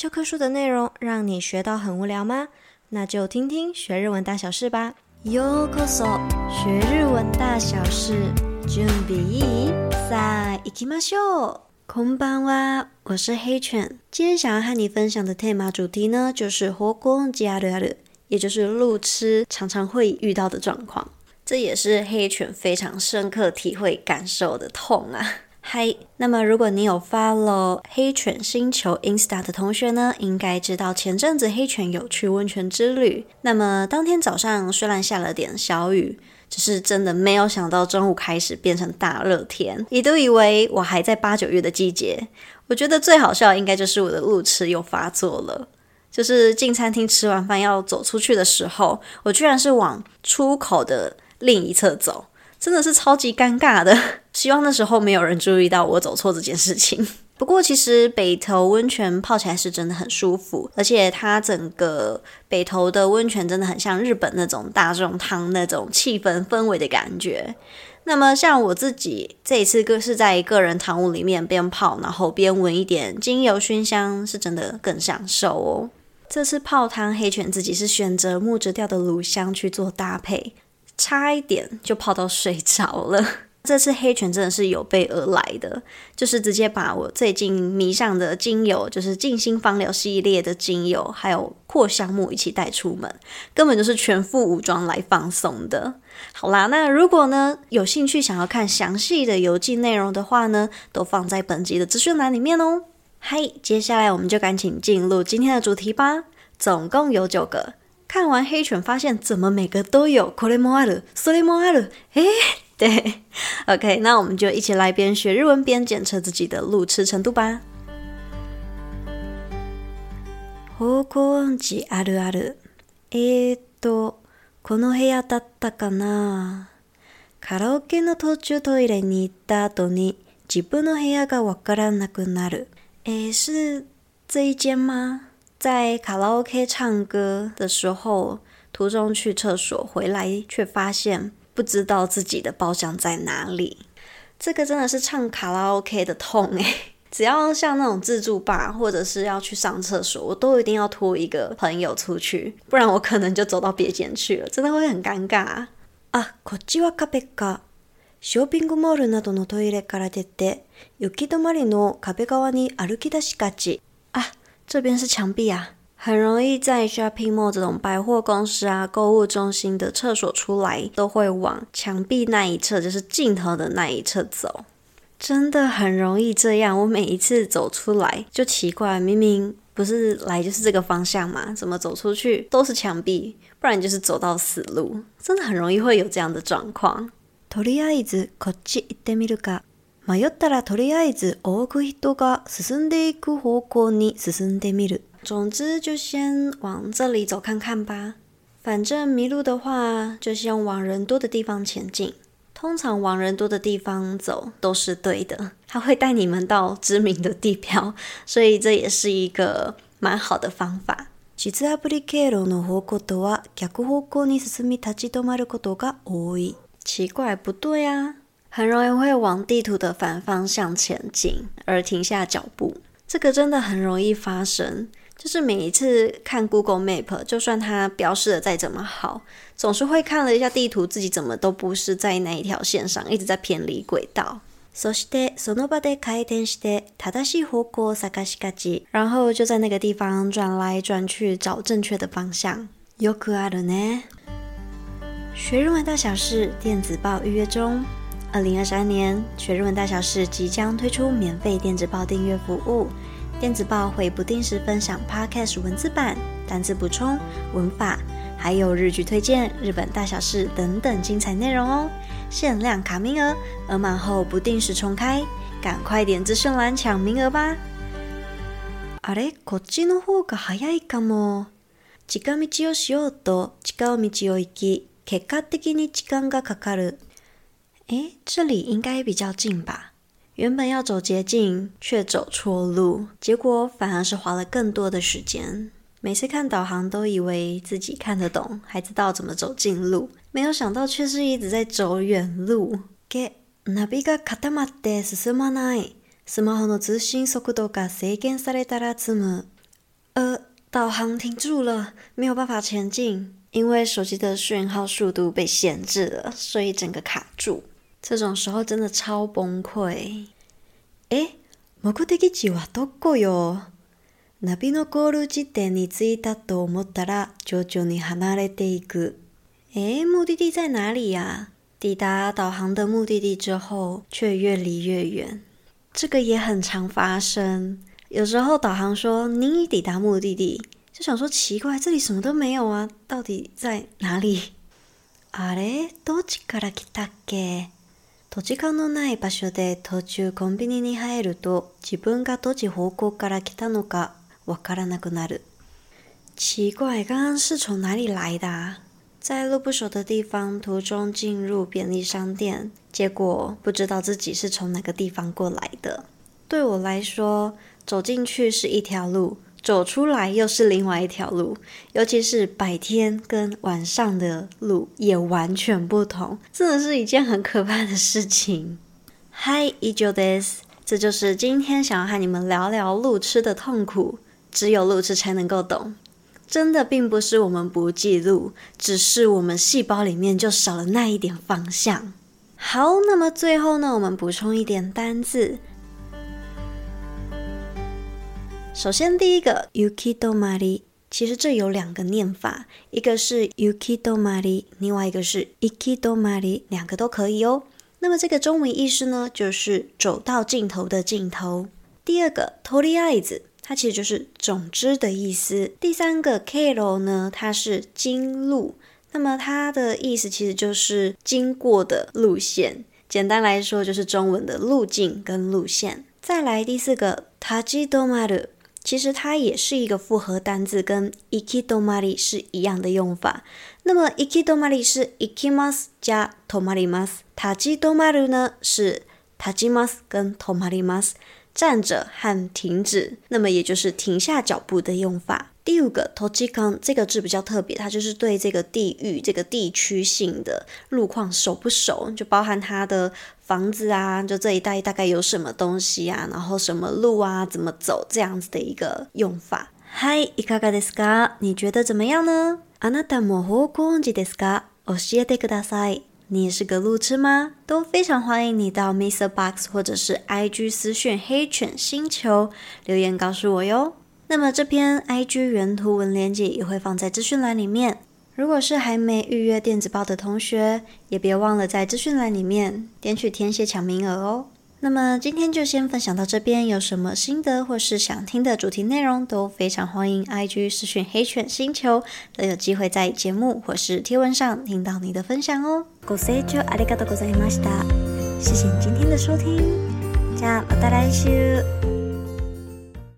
教科书的内容让你学到很无聊吗？那就听听学日文大小事吧。ようこそ，学日文大小事，准备いい？さあ、行きましょう。こんばんは，我是黑犬。今天想要和你分享的 tema 主题呢，就是ホコンジあるある，也就是路痴常常会遇到的状况。这也是黑犬非常深刻体会感受的痛啊！ 嗨，那么如果你有 follow 黑犬星球 Insta 的同学呢，应该知道前阵子黑犬有去温泉之旅。那么当天早上虽然下了点小雨，只是真的没有想到中午开始变成大热天，一度以为我还在八九月的季节。我觉得最好笑应该就是我的路痴又发作了，就是进餐厅吃完饭要走出去的时候，我居然是往出口的。另一侧走，真的是超级尴尬的。希望那时候没有人注意到我走错这件事情。不过，其实北投温泉泡起来是真的很舒服，而且它整个北投的温泉真的很像日本那种大众汤那种气氛氛围的感觉。那么，像我自己这一次，更是在个人堂屋里面边泡，然后边闻一点精油熏香，是真的更享受哦。这次泡汤，黑犬自己是选择木质调的乳香去做搭配。差一点就泡到睡着了。这次黑犬真的是有备而来的，就是直接把我最近迷上的精油，就是静心芳疗系列的精油，还有扩香木一起带出门，根本就是全副武装来放松的。好啦，那如果呢有兴趣想要看详细的游记内容的话呢，都放在本集的资讯栏里面哦。嗨，接下来我们就赶紧进入今天的主题吧，总共有九个。看完黑犬，发现怎么每个都有，これもある，それもある，诶，对，OK，那我们就一起来边学日文边检测自己的路痴程度吧。方向音痴あるある。えーっと、この部屋だったかな。カラオケの途中トイレに行った后に自分の部屋がわからなくなる。诶，是这一间吗？ 在卡拉 OK 唱歌的时候，途中去厕所回来，却发现不知道自己的包厢在哪里。这个真的是唱卡拉 OK 的痛诶，只要像那种自助吧，或者是要去上厕所，我都一定要拖一个朋友出去，不然我可能就走到别间去了，真的会很尴尬啊。こっちは壁か。ショッピングモールなどのトイレから出て、行き止まりの壁侧に歩き出しがち。 啊。这边是墙壁啊，很容易在 shopping mall 这种百货公司啊、购物中心的厕所出来，都会往墙壁那一侧，就是尽头的那一侧走，真的很容易这样。我每一次走出来就奇怪，明明不是来就是这个方向嘛，怎么走出去都是墙壁，不然就是走到死路，真的很容易会有这样的状况。とりあえずこっち行ってみるか。 迷ったらとりあえず多く人が进んでいく方向に进んでみる。总之就先往这里走看看吧。反正迷路的话，就先往人多的地方前进。通常往人多的地方走都是对的，它会带你们到知名的地标，所以这也是一个蛮好的方法。地図アプリ経路の方向とは逆方向に进み立ち止まることが多い。奇怪，不对啊。 很容易会往地图的反方向前进而停下脚步，这个真的很容易发生。就是每一次看 Google Map，就算它标示的再怎么好，总是会看了一下地图，自己怎么都不是在那一条线上，一直在偏离轨道。そしてその场で回転して正しい方向を探しがち，然后就在那个地方转来转去找正确的方向。よくあるね。学日文大小事电子报预约中。 二零二三年学日文大小事即将推出免费电子报订阅服务，电子报会不定时分享 Podcast 文字版、单字补充、文法，还有日剧推荐、日本大小事等等精彩内容哦。限量卡名额，额满后不定时重开，赶快点资讯栏抢名额吧。あれ、こっちの方が早いかも。近道をしようと违う道を行き、结果的に时间がかかる。 诶，这里应该比较近吧？原本要走捷径，却走错路，结果反而是花了更多的时间。每次看导航都以为自己看得懂，还知道怎么走近路，没有想到却是一直在走远路。け、ナビが固まって进まない。スマホの通信速度が制限されたら积む。 呃，导航停住了，没有办法前进，因为手机的讯号速度被限制了，所以整个卡住。 这种时候真的超崩溃。诶，目的地はどこよ？ナビのゴール地点に着いたと思ったら徐々に离れていく。诶，目的地在哪里呀？抵达导航的目的地之后，却越离越远。这个也很常发生。有时候导航说您已抵达目的地，就想说奇怪，这里什么都没有啊，到底在哪里？あれ、どっちから来たっけ？ 土地勘のない场所で途中コンビニに入ると、自分がどっち方向から来たのかわからなくなる。奇怪，刚刚是从哪里来的啊？在路不熟的地方途中进入便利商店，结果不知道自己是从哪个地方过来的。对我来说，走进去是一条路，走出来又是另外一条路，尤其是白天跟晚上的路也完全不同，真的是一件很可怕的事情。嗨，以上です。这就是今天想要和你们聊聊路痴的痛苦，只有路痴才能够懂。真的并不是我们不记路，只是我们细胞里面就少了那一点方向。好，那么最后呢，我们补充一点单字。首先，第一个 “yukitomari”，其实这有两个念法，一个是 “yukitomari”，另外一个是 iki do mari，两个都可以哦。那么这个中文意思呢，就是走到尽头的尽头。第二个 tori ai z，。它其实就是总之的意思。第三个 “kero” 呢，它是经路，那么它的意思其实就是经过的路线。简单来说，就是中文的路径跟路线。再来第四个 taji do maru 其实它也是一个复合单字，跟 “ikidomari” 是一样的用法。那么 “ikidomari” 是 “ikimasu” 加 “tomarimasu”，“tachidomaru” 呢是 “tachimasu” 跟 tomari mas，。站着和停止，那么也就是停下脚步的用法。第五个 “tochikan” 这个字比较特别，它就是对这个地域、这个地区性的路况熟不熟，就包含它的房子啊，就这一带大概有什么东西啊，然后什么路啊，怎么走这样子的一个用法。嗨，いかがですか？你觉得怎么样呢？あなたも方向音痴ですか？教えてください。你也是个路痴吗？都非常欢迎你到 MixerBox 或者是 IG 私讯黑犬星球留言告诉我哟。 那么这篇 IG 原图文链接也会放在资讯栏里面。如果是还没预约电子报的同学，也别忘了在资讯栏里面点取填写抢名额哦。那么今天就先分享到这边，有什么心得或是想听的主题内容，都非常欢迎 IG 私讯黑犬星球，都有机会在节目或是贴文上听到你的分享哦。ご清聴ありがとうございました。谢谢你今天的收听，じゃあまた来周。